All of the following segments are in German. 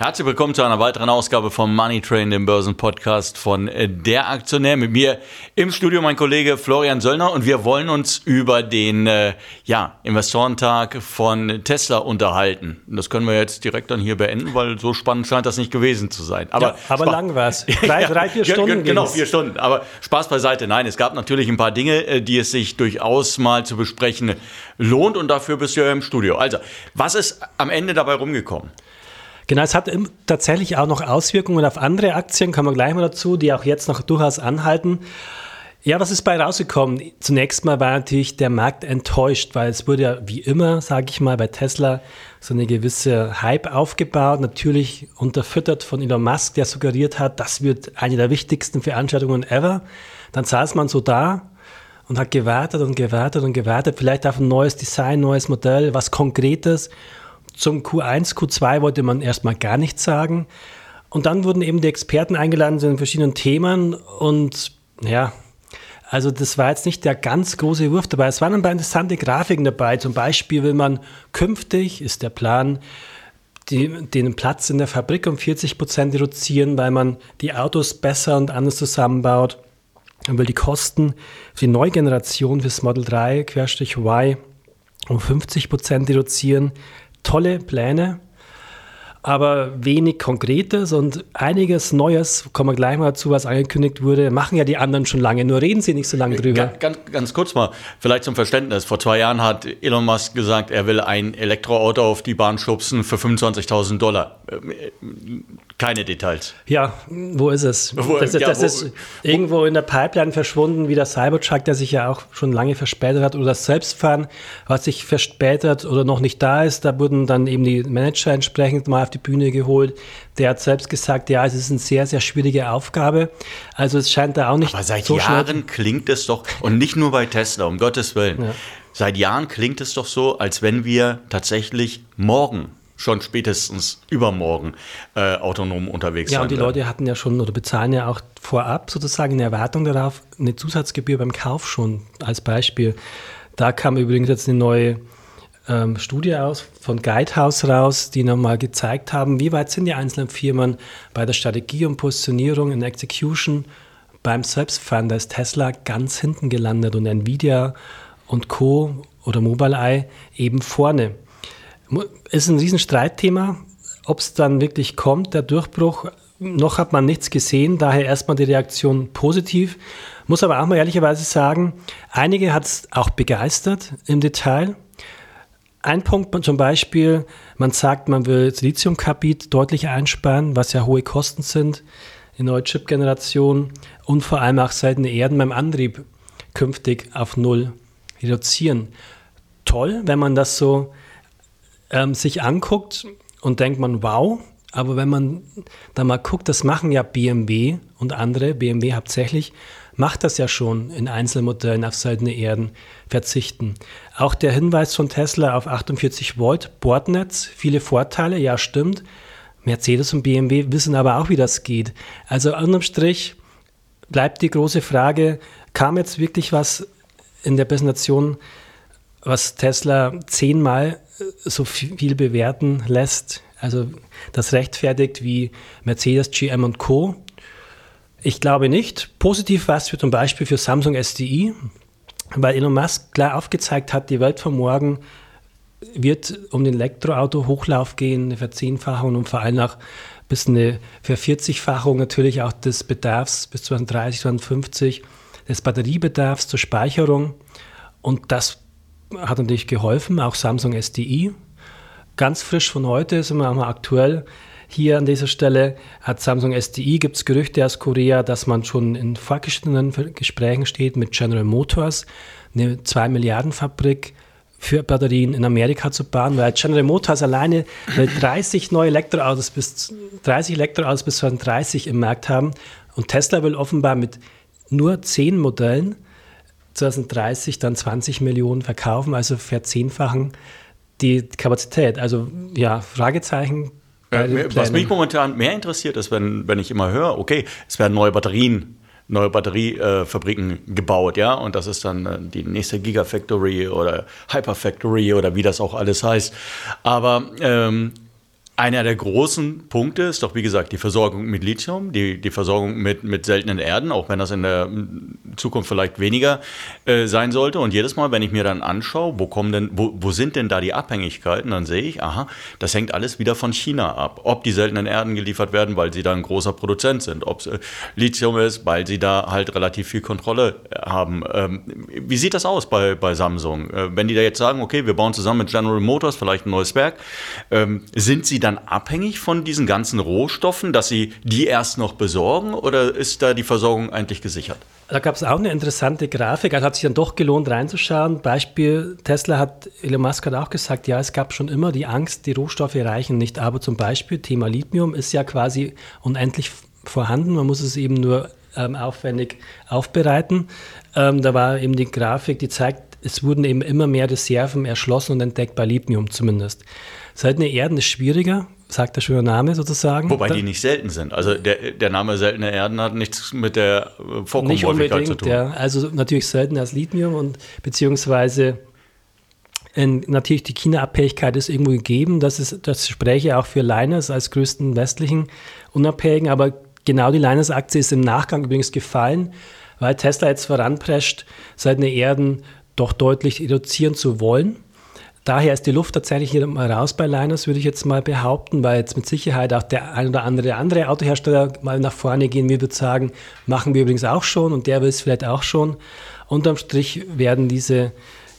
Herzlich willkommen zu einer weiteren Ausgabe vom Money Train, dem Börsenpodcast von äh, Der Aktionär. Mit mir im Studio mein Kollege Florian Söllner und wir wollen uns über den äh, ja, Investorentag von Tesla unterhalten. Das können wir jetzt direkt dann hier beenden, weil so spannend scheint das nicht gewesen zu sein. Aber, ja, aber lang war es. Drei, drei, vier Stunden. genau, vier Stunden. Aber Spaß beiseite. Nein, es gab natürlich ein paar Dinge, äh, die es sich durchaus mal zu besprechen lohnt und dafür bist du ja im Studio. Also, was ist am Ende dabei rumgekommen? Genau, es hat tatsächlich auch noch Auswirkungen auf andere Aktien, kommen wir gleich mal dazu, die auch jetzt noch durchaus anhalten. Ja, was ist bei rausgekommen? Zunächst mal war natürlich der Markt enttäuscht, weil es wurde ja wie immer, sage ich mal, bei Tesla so eine gewisse Hype aufgebaut, natürlich unterfüttert von Elon Musk, der suggeriert hat, das wird eine der wichtigsten Veranstaltungen ever. Dann saß man so da und hat gewartet und gewartet und gewartet, vielleicht auf ein neues Design, neues Modell, was Konkretes. Zum Q1, Q2 wollte man erstmal gar nichts sagen. Und dann wurden eben die Experten eingeladen zu den verschiedenen Themen. Und ja, also das war jetzt nicht der ganz große Wurf dabei. Es waren ein paar interessante Grafiken dabei. Zum Beispiel will man künftig, ist der Plan, die, den Platz in der Fabrik um 40 Prozent reduzieren, weil man die Autos besser und anders zusammenbaut. Man will die Kosten für die neue Generation fürs Model 3, Querstrich Y, um 50 Prozent reduzieren tolle Pläne, aber wenig Konkretes und einiges Neues, kommen wir gleich mal dazu, was angekündigt wurde, machen ja die anderen schon lange, nur reden sie nicht so lange drüber. Ganz, ganz kurz mal, vielleicht zum Verständnis. Vor zwei Jahren hat Elon Musk gesagt, er will ein Elektroauto auf die Bahn schubsen für 25.000 Dollar. Keine Details. Ja, wo ist es? Wo, das, ja, das wo, ist irgendwo in der Pipeline verschwunden, wie der Cybertruck, der sich ja auch schon lange verspätet hat, oder das Selbstfahren, was sich verspätet oder noch nicht da ist. Da wurden dann eben die Manager entsprechend mal auf die Bühne geholt. Der hat selbst gesagt, ja, es ist eine sehr, sehr schwierige Aufgabe. Also es scheint da auch nicht Aber seit so Jahren klingt es doch, und nicht nur bei Tesla, um Gottes Willen. Ja. Seit Jahren klingt es doch so, als wenn wir tatsächlich morgen schon spätestens übermorgen äh, autonom unterwegs ja, sein. Ja, und die werden. Leute hatten ja schon oder bezahlen ja auch vorab sozusagen in Erwartung darauf eine Zusatzgebühr beim Kauf schon als Beispiel. Da kam übrigens jetzt eine neue ähm, Studie aus von Guidehouse raus, die nochmal gezeigt haben, wie weit sind die einzelnen Firmen bei der Strategie und Positionierung in Execution beim Selbstfahren. Da ist Tesla ganz hinten gelandet und Nvidia und Co. oder Mobileye eben vorne. Ist ein Riesenstreitthema, ob es dann wirklich kommt, der Durchbruch. Noch hat man nichts gesehen, daher erstmal die Reaktion positiv. Muss aber auch mal ehrlicherweise sagen, einige hat es auch begeistert im Detail. Ein Punkt zum Beispiel, man sagt, man will das Lithiumkarbid deutlich einsparen, was ja hohe Kosten sind in neue Chip-Generation und vor allem auch seltene Erden beim Antrieb künftig auf Null reduzieren. Toll, wenn man das so ähm, sich anguckt und denkt man, wow, aber wenn man da mal guckt, das machen ja BMW und andere, BMW hauptsächlich, macht das ja schon in Einzelmodellen auf seltene Erden verzichten. Auch der Hinweis von Tesla auf 48 Volt Bordnetz, viele Vorteile, ja stimmt. Mercedes und BMW wissen aber auch, wie das geht. Also unterm Strich bleibt die große Frage, kam jetzt wirklich was in der Präsentation, was Tesla zehnmal so viel bewerten lässt. Also das rechtfertigt wie Mercedes, GM und Co. Ich glaube nicht. Positiv war es für zum Beispiel für Samsung SDI, weil Elon Musk klar aufgezeigt hat, die Welt von morgen wird um den Elektroauto-Hochlauf gehen, eine Verzehnfachung und vor allem auch bis eine Vervierzigfachung natürlich auch des Bedarfs bis 2030, 2050, des Batteriebedarfs zur Speicherung. Und das hat natürlich geholfen, auch Samsung SDI. Ganz frisch von heute, sind wir auch mal aktuell. Hier an dieser Stelle hat Samsung SDI, gibt es Gerüchte aus Korea, dass man schon in fortgeschrittenen Gesprächen steht mit General Motors, eine 2 Milliarden Fabrik für Batterien in Amerika zu bauen, weil General Motors alleine 30 neue Elektroautos bis 30 Elektroautos bis 2030 im Markt haben und Tesla will offenbar mit nur 10 Modellen 2030 dann 20 Millionen verkaufen, also verzehnfachen die Kapazität. Also ja, Fragezeichen, was mich momentan mehr interessiert ist, wenn, wenn ich immer höre, okay, es werden neue Batterien neue Batteriefabriken äh, gebaut, ja, und das ist dann äh, die nächste Gigafactory oder Hyperfactory oder wie das auch alles heißt. Aber ähm, einer der großen Punkte ist doch, wie gesagt, die Versorgung mit Lithium, die, die Versorgung mit, mit seltenen Erden, auch wenn das in der Zukunft vielleicht weniger äh, sein sollte. Und jedes Mal, wenn ich mir dann anschaue, wo kommen denn, wo, wo sind denn da die Abhängigkeiten, dann sehe ich, aha, das hängt alles wieder von China ab. Ob die seltenen Erden geliefert werden, weil sie da ein großer Produzent sind, ob es äh, Lithium ist, weil sie da halt relativ viel Kontrolle äh, haben. Ähm, wie sieht das aus bei, bei Samsung? Äh, wenn die da jetzt sagen, okay, wir bauen zusammen mit General Motors vielleicht ein neues Werk, ähm, sind sie da dann abhängig von diesen ganzen Rohstoffen, dass sie die erst noch besorgen oder ist da die Versorgung eigentlich gesichert? Da gab es auch eine interessante Grafik. Es hat sich dann doch gelohnt reinzuschauen. Beispiel Tesla hat, Elon Musk hat auch gesagt, ja, es gab schon immer die Angst, die Rohstoffe reichen nicht. Aber zum Beispiel Thema Lithium ist ja quasi unendlich vorhanden. Man muss es eben nur ähm, aufwendig aufbereiten. Ähm, da war eben die Grafik, die zeigt, es wurden eben immer mehr Reserven erschlossen und entdeckt bei Lithium zumindest. Seltene Erden ist schwieriger, sagt der schöne Name sozusagen. Wobei die nicht selten sind. Also der, der Name seltene Erden hat nichts mit der Vorkommenhäufigkeit zu tun. Ja. Also natürlich seltener als Lithium und beziehungsweise in, natürlich die China-Abhängigkeit ist irgendwo gegeben. Das, ist, das spreche auch für Liners als größten westlichen Unabhängigen. Aber genau die Liners-Aktie ist im Nachgang übrigens gefallen, weil Tesla jetzt voranprescht, seltene Erden doch deutlich reduzieren zu wollen. Daher ist die Luft tatsächlich hier mal raus bei Liners, würde ich jetzt mal behaupten, weil jetzt mit Sicherheit auch der ein oder andere andere Autohersteller mal nach vorne gehen. Wir würden sagen, machen wir übrigens auch schon und der will es vielleicht auch schon. Unterm Strich werden diese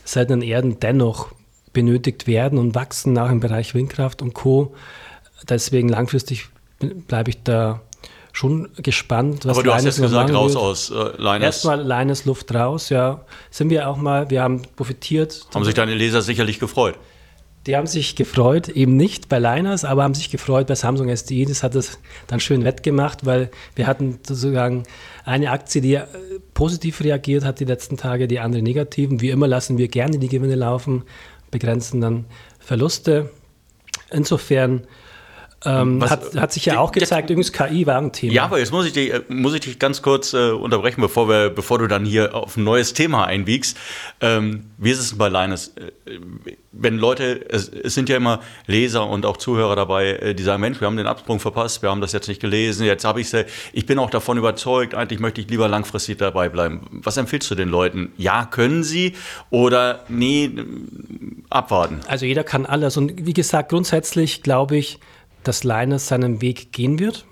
seltenen Erden dennoch benötigt werden und wachsen nach im Bereich Windkraft und Co. Deswegen langfristig bleibe ich da schon gespannt, was Aber du Linus hast jetzt gesagt, raus wird. aus äh, Linus. Erstmal Linus Luft raus, ja. Sind wir auch mal, wir haben profitiert. Haben sich deine Leser sicherlich gefreut? Die haben sich gefreut, eben nicht bei Linus, aber haben sich gefreut bei Samsung SDI. Das hat es dann schön wettgemacht, weil wir hatten sozusagen eine Aktie, die äh, positiv reagiert hat die letzten Tage, die andere negativ. Und wie immer lassen wir gerne die Gewinne laufen, begrenzen dann Verluste. Insofern ähm, hat, hat, sich ja auch gezeigt, übrigens KI war ein Thema. Ja, aber jetzt muss ich dich, muss ich dich ganz kurz äh, unterbrechen, bevor, wir, bevor du dann hier auf ein neues Thema einbiegst. Ähm, wie ist es bei Linus? Äh, wenn Leute, es, es, sind ja immer Leser und auch Zuhörer dabei, äh, die sagen, Mensch, wir haben den Absprung verpasst, wir haben das jetzt nicht gelesen, jetzt habe ich es, ich bin auch davon überzeugt, eigentlich möchte ich lieber langfristig dabei bleiben. Was empfiehlst du den Leuten? Ja, können sie oder nee, abwarten? Also jeder kann alles und wie gesagt, grundsätzlich glaube ich, dass Linus seinen Weg gehen wird.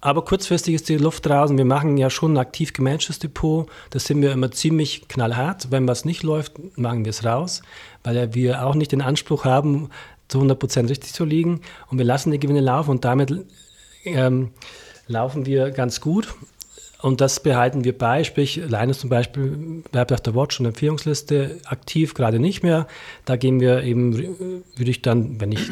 Aber kurzfristig ist die Luft draußen. Wir machen ja schon ein aktiv gemanagtes Depot. Das sind wir immer ziemlich knallhart. Wenn was nicht läuft, machen wir es raus, weil wir auch nicht den Anspruch haben, zu 100% richtig zu liegen. Und wir lassen die Gewinne laufen und damit ähm, laufen wir ganz gut. Und das behalten wir bei, sprich, Linus zum Beispiel bleibt auf der Watch- und Empfehlungsliste aktiv, gerade nicht mehr. Da gehen wir eben, würde ich dann, wenn ich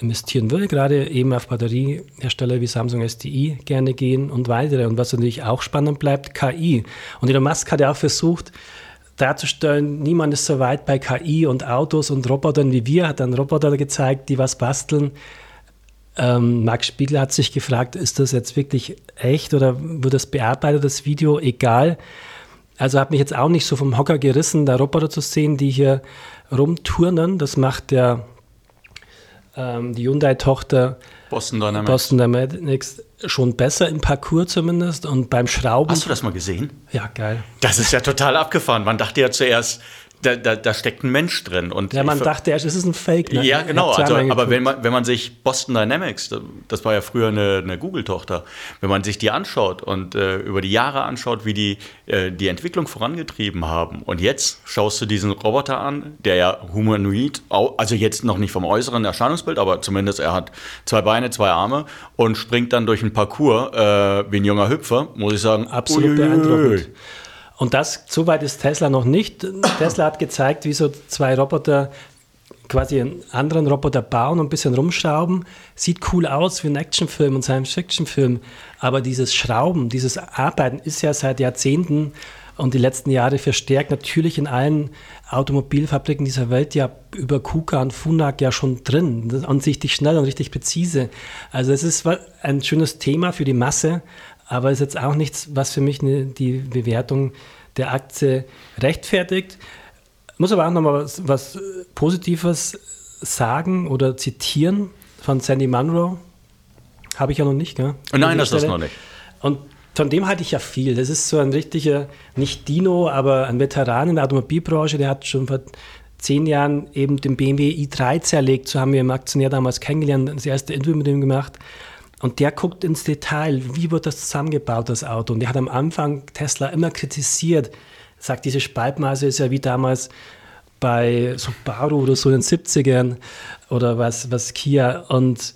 investieren würde, gerade eben auf Batteriehersteller wie Samsung SDI gerne gehen und weitere. Und was natürlich auch spannend bleibt, KI. Und Elon Musk hat ja auch versucht, darzustellen, niemand ist so weit bei KI und Autos und Robotern wie wir, hat dann Roboter gezeigt, die was basteln. Ähm, Max Spiegel hat sich gefragt, ist das jetzt wirklich echt oder wird das bearbeitet, das Video? Egal. Also hat mich jetzt auch nicht so vom Hocker gerissen, da Roboter zu sehen, die hier rumturnen. Das macht der ähm, die Hyundai-Tochter Boston Dynamics. Boston Dynamics schon besser im Parcours zumindest und beim Schrauben. Hast du das mal gesehen? Ja, geil. Das ist ja total abgefahren. Man dachte ja zuerst, da, da, da, steckt ein Mensch drin. Und ja, man dachte erst, es ist ein Fake. Ne? Ja, genau. Also, aber wenn man, wenn man sich Boston Dynamics, das war ja früher eine, eine Google-Tochter, wenn man sich die anschaut und äh, über die Jahre anschaut, wie die äh, die Entwicklung vorangetrieben haben und jetzt schaust du diesen Roboter an, der ja humanoid, also jetzt noch nicht vom äußeren Erscheinungsbild, aber zumindest er hat zwei Beine, zwei Arme und springt dann durch einen Parcours äh, wie ein junger Hüpfer, muss ich sagen. Absolut beeindruckend. Und das, so weit ist Tesla noch nicht. Tesla hat gezeigt, wie so zwei Roboter quasi einen anderen Roboter bauen und ein bisschen rumschrauben. Sieht cool aus wie ein Actionfilm und Science-Fiction-Film. Aber dieses Schrauben, dieses Arbeiten ist ja seit Jahrzehnten und die letzten Jahre verstärkt natürlich in allen Automobilfabriken dieser Welt ja über KUKA und FUNAG ja schon drin. Ist ansichtlich schnell und richtig präzise. Also es ist ein schönes Thema für die Masse, aber es ist jetzt auch nichts, was für mich die Bewertung der Aktie rechtfertigt. Muss aber auch nochmal was, was Positives sagen oder zitieren von Sandy Munro. Habe ich ja noch nicht, gell? Nein, das ist noch nicht. Und von dem halte ich ja viel. Das ist so ein richtiger, nicht Dino, aber ein Veteran in der Automobilbranche, der hat schon vor zehn Jahren eben den BMW i3 zerlegt. So haben wir im Aktionär damals kennengelernt, das erste Interview mit ihm gemacht. Und der guckt ins Detail, wie wird das zusammengebaut, das Auto. Und der hat am Anfang Tesla immer kritisiert, sagt, diese Spaltmaße ist ja wie damals bei Subaru oder so in den 70ern oder was, was Kia. Und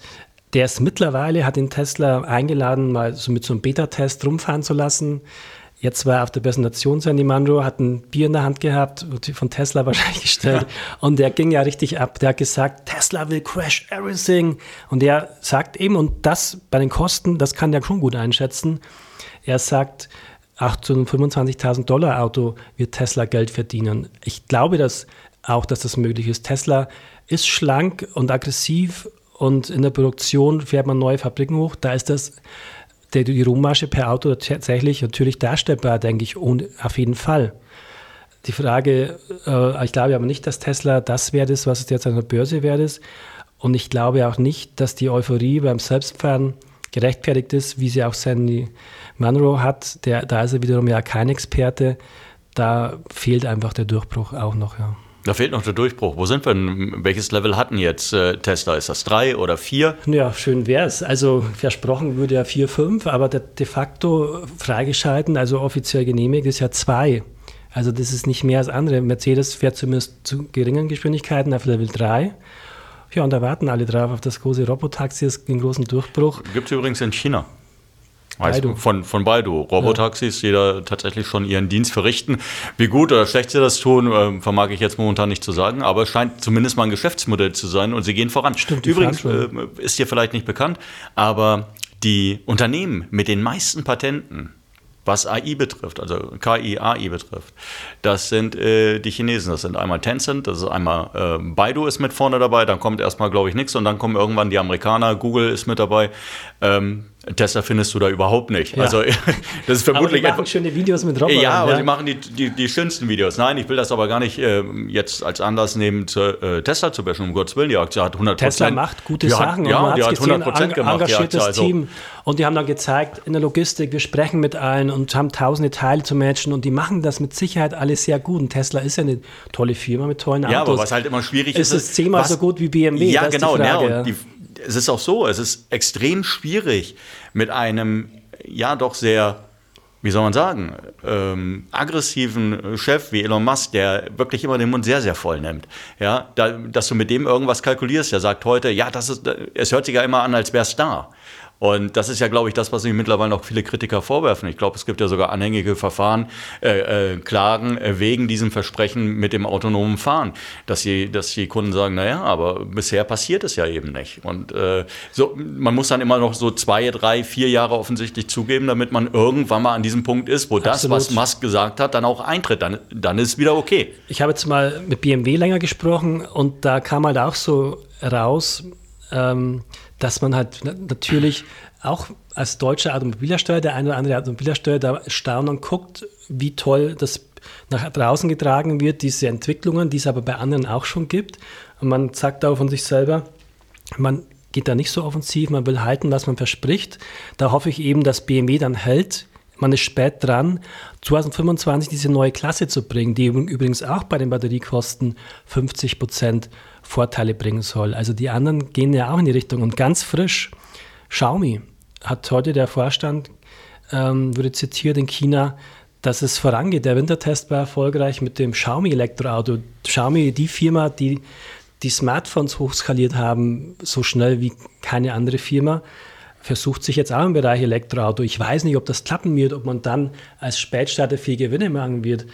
der ist mittlerweile, hat den Tesla eingeladen, mal so mit so einem Beta-Test rumfahren zu lassen. Jetzt war er auf der Präsentation Sandy Mandro, hat ein Bier in der Hand gehabt, von Tesla wahrscheinlich gestellt. und der ging ja richtig ab. Der hat gesagt, Tesla will crash everything. Und der sagt eben, und das bei den Kosten, das kann der schon gut einschätzen. Er sagt, 825.000 Dollar Auto wird Tesla Geld verdienen. Ich glaube dass auch, dass das möglich ist. Tesla ist schlank und aggressiv und in der Produktion fährt man neue Fabriken hoch. Da ist das der, die Rohmasche per Auto tatsächlich natürlich darstellbar, denke ich, und auf jeden Fall. Die Frage, äh, ich glaube aber nicht, dass Tesla das wert ist, was es jetzt an der Börse wert ist. Und ich glaube auch nicht, dass die Euphorie beim Selbstfahren gerechtfertigt ist, wie sie auch Sandy Munro hat. Der, da ist er wiederum ja kein Experte. Da fehlt einfach der Durchbruch auch noch, ja. Da fehlt noch der Durchbruch. Wo sind wir denn? Welches Level hatten jetzt äh, Tesla? Ist das drei oder vier? Ja, schön wäre es. Also versprochen würde ja vier, fünf, aber de facto freigeschalten, also offiziell genehmigt, ist ja zwei. Also das ist nicht mehr als andere. Mercedes fährt zumindest zu geringen Geschwindigkeiten auf Level 3. Ja, und da warten alle drauf auf das große Robotaxi, den großen Durchbruch. Gibt es übrigens in China. Baidu. Von, von Baidu. Robotaxis, ja. jeder tatsächlich schon ihren Dienst verrichten. Wie gut oder schlecht sie das tun, äh, vermag ich jetzt momentan nicht zu sagen, aber es scheint zumindest mal ein Geschäftsmodell zu sein und sie gehen voran. Stimmt, Übrigens äh, ist dir vielleicht nicht bekannt, aber die Unternehmen mit den meisten Patenten, was AI betrifft, also KI, AI betrifft, das sind äh, die Chinesen. Das sind einmal Tencent, das ist einmal äh, Baidu ist mit vorne dabei, dann kommt erstmal, glaube ich, nichts und dann kommen irgendwann die Amerikaner, Google ist mit dabei. Ähm, Tesla findest du da überhaupt nicht. Ja. Also das ist vermutlich. Aber die machen schöne Videos mit Robotern. Ja, aber ja. sie machen die, die, die, schönsten Videos. Nein, ich will das aber gar nicht äh, jetzt als Anlass nehmen, zu, äh, Tesla zu bashen, um Gottes Willen. Die Aktie hat 100 Tesla macht gute die Sachen. Hat, ja, die hat 100 Prozent gemacht. Engagiertes Aktie, also. Team. Und die haben dann gezeigt, in der Logistik, wir sprechen mit allen und haben tausende Teile zu matchen und die machen das mit Sicherheit alles sehr gut. Und Tesla ist ja eine tolle Firma mit tollen Autos. Ja, aber was halt immer schwierig ist. Es ist zehnmal was, so gut wie BMW. Ja, genau. Ja, und die, es ist auch so, es ist extrem schwierig mit einem, ja doch sehr, wie soll man sagen, ähm, aggressiven Chef wie Elon Musk, der wirklich immer den Mund sehr, sehr voll nimmt. Ja, da, dass du mit dem irgendwas kalkulierst. Der sagt heute, ja, das ist, es hört sich ja immer an, als wäre es da. Und das ist ja, glaube ich, das, was sich mittlerweile noch viele Kritiker vorwerfen. Ich glaube, es gibt ja sogar anhängige Verfahren, äh, äh, Klagen äh, wegen diesem Versprechen mit dem autonomen Fahren, dass die, dass die Kunden sagen, naja, aber bisher passiert es ja eben nicht. Und äh, so, man muss dann immer noch so zwei, drei, vier Jahre offensichtlich zugeben, damit man irgendwann mal an diesem Punkt ist, wo Absolut. das, was Musk gesagt hat, dann auch eintritt. Dann, dann ist wieder okay. Ich habe jetzt mal mit BMW länger gesprochen und da kam halt auch so raus, ähm, dass man halt natürlich auch als deutscher Automobilhersteller, der eine oder andere Automobilhersteller da staunt und guckt, wie toll das nach draußen getragen wird, diese Entwicklungen, die es aber bei anderen auch schon gibt. Und man sagt auch von sich selber, man geht da nicht so offensiv, man will halten, was man verspricht. Da hoffe ich eben, dass BMW dann hält. Man ist spät dran, 2025 diese neue Klasse zu bringen, die übrigens auch bei den Batteriekosten 50 Prozent Vorteile bringen soll. Also die anderen gehen ja auch in die Richtung. Und ganz frisch, Xiaomi hat heute der Vorstand, ähm, wurde zitiert in China, dass es vorangeht. Der Wintertest war erfolgreich mit dem Xiaomi-Elektroauto. Xiaomi, die Firma, die die Smartphones hochskaliert haben, so schnell wie keine andere Firma, versucht sich jetzt auch im Bereich Elektroauto. Ich weiß nicht, ob das klappen wird, ob man dann als Spätstarter viel Gewinne machen wird.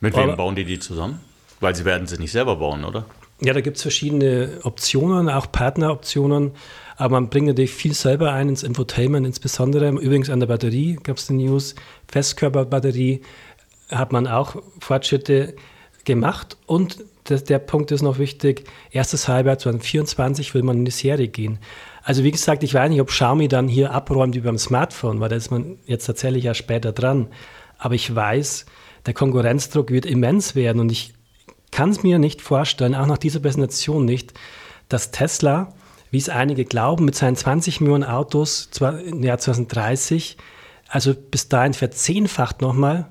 Mit wem bauen die die zusammen? Weil sie werden sie nicht selber bauen, oder? Ja, da gibt es verschiedene Optionen, auch Partneroptionen. Aber man bringt natürlich viel selber ein ins Infotainment, insbesondere übrigens an der Batterie gab es die News, Festkörperbatterie. hat man auch Fortschritte gemacht und das, der Punkt ist noch wichtig, erstes Halbjahr 2024 will man in die Serie gehen. Also wie gesagt, ich weiß nicht, ob Xiaomi dann hier abräumt wie beim Smartphone, weil da ist man jetzt tatsächlich ja später dran. Aber ich weiß, der Konkurrenzdruck wird immens werden und ich kann es mir nicht vorstellen, auch nach dieser Präsentation nicht, dass Tesla, wie es einige glauben, mit seinen 20 Millionen Autos im Jahr 2030, also bis dahin verzehnfacht nochmal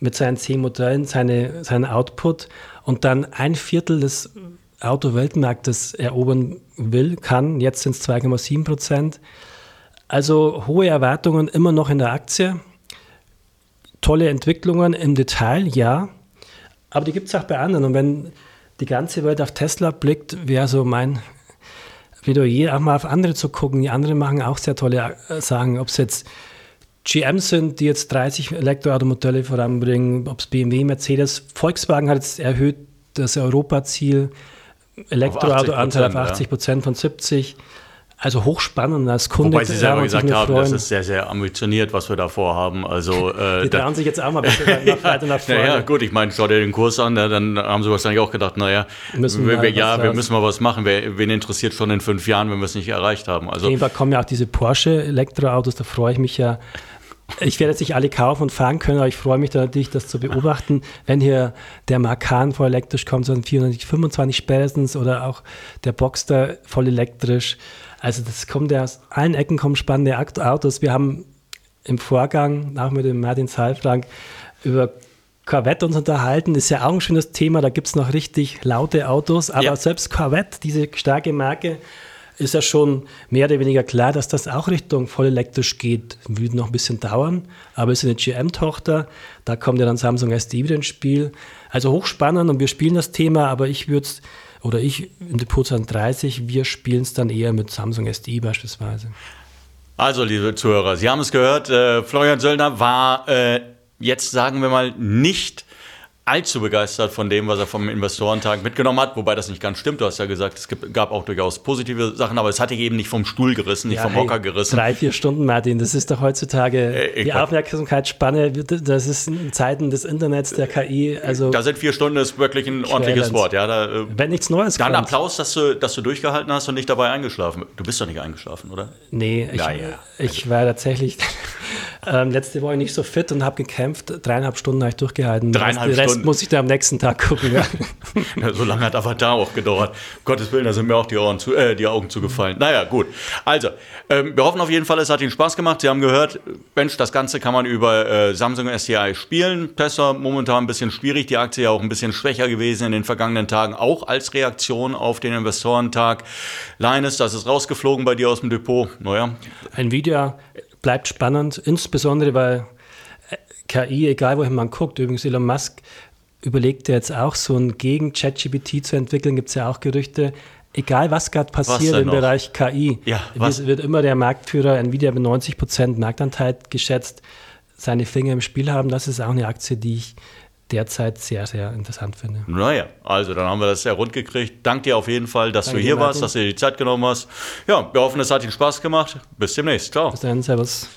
mit seinen zehn Modellen seine, seinen Output und dann ein Viertel des Autoweltmarktes erobern will, kann. Jetzt sind es 2,7 Prozent. Also hohe Erwartungen immer noch in der Aktie. Tolle Entwicklungen im Detail, ja. Aber die gibt es auch bei anderen. Und wenn die ganze Welt auf Tesla blickt, wäre so mein Plädoyer, auch mal auf andere zu gucken. Die anderen machen auch sehr tolle äh, Sachen. Ob es jetzt GM sind, die jetzt 30 Elektroautomodelle voranbringen, ob es BMW, Mercedes, Volkswagen hat jetzt erhöht das Europaziel Elektroautoanteil auf 80 Prozent ja. von 70. Also hochspannend als Kunde. Wobei Sie selber gesagt haben, freuen. das ist sehr, sehr ambitioniert, was wir da vorhaben. Also, äh, Die trauen sich jetzt auch mal ein bisschen nach weiter nach vorne. Naja, gut, ich meine, schau dir den Kurs an, ne, dann haben Sie wahrscheinlich auch gedacht, naja, müssen wir, wir ja, wir müssen mal was machen. Wer, wen interessiert schon in fünf Jahren, wenn wir es nicht erreicht haben? Also, Auf jeden Fall kommen ja auch diese Porsche-Elektroautos, da freue ich mich ja ich werde jetzt nicht alle kaufen und fahren können, aber ich freue mich da natürlich, das zu beobachten. Wenn hier der Macan voll elektrisch kommt, so ein 425 spätestens oder auch der Boxster voll elektrisch. Also das kommt ja aus allen Ecken kommen spannende Autos. Wir haben im Vorgang, auch mit dem Martin Saalfrank, über Corvette uns unterhalten. Ist ja auch ein schönes Thema. Da gibt es noch richtig laute Autos. Aber ja. selbst Corvette, diese starke Marke, ist ja schon mehr oder weniger klar, dass das auch Richtung voll elektrisch geht. Wird noch ein bisschen dauern, aber es ist eine GM-Tochter. Da kommt ja dann Samsung SD wieder ins Spiel. Also hochspannend und wir spielen das Thema, aber ich würde es, oder ich in Depot 30, wir spielen es dann eher mit Samsung SD beispielsweise. Also, liebe Zuhörer, Sie haben es gehört, äh, Florian Söllner war äh, jetzt, sagen wir mal, nicht allzu begeistert von dem, was er vom Investorentag mitgenommen hat, wobei das nicht ganz stimmt. Du hast ja gesagt, es gab auch durchaus positive Sachen, aber es hat dich eben nicht vom Stuhl gerissen, nicht ja, vom hey, Hocker gerissen. Drei, vier Stunden, Martin, das ist doch heutzutage äh, die Aufmerksamkeitsspanne, das ist in Zeiten des Internets, der KI. Also da sind vier Stunden ist wirklich ein ordentliches Wort. Ja, da, äh, Wenn nichts Neues Dann kommt. Applaus, dass du, dass du durchgehalten hast und nicht dabei eingeschlafen. Du bist doch nicht eingeschlafen, oder? Nee, ich, naja. ich war tatsächlich ähm, letzte Woche nicht so fit und habe gekämpft. Dreieinhalb Stunden habe ich durchgehalten. Dreieinhalb Stunden Rest muss ich dann am nächsten Tag gucken. Ja. ja, so lange hat Avatar auch gedauert. Gottes Willen, da sind mir auch die, Ohren zu, äh, die Augen zugefallen. Naja, gut. Also, ähm, wir hoffen auf jeden Fall, es hat Ihnen Spaß gemacht. Sie haben gehört, Mensch, das Ganze kann man über äh, Samsung SDI spielen. Tesla momentan ein bisschen schwierig. Die Aktie ja auch ein bisschen schwächer gewesen in den vergangenen Tagen, auch als Reaktion auf den Investorentag. Linus, das ist rausgeflogen bei dir aus dem Depot. Naja. Nvidia bleibt spannend, insbesondere weil äh, KI, egal wohin man guckt, übrigens Elon Musk überlegt jetzt auch so ein gegen ChatGPT zu entwickeln, gibt es ja auch Gerüchte. Egal was gerade passiert was im? Bereich KI, ja, wird, wird, immer der Marktführer Nvidia mit 90 Prozent Marktanteil geschätzt, seine Finger im Spiel haben. Das ist auch eine Aktie, die ich derzeit sehr, sehr interessant finde. Naja, also dann haben wir das sehr rund gekriegt. Danke dir auf jeden Fall, dass Danke du hier warst, dass du dir die Zeit genommen hast. Ja, wir hoffen, es hat dir Spaß gemacht. Bis demnächst. Ciao. Bis dann, Servus.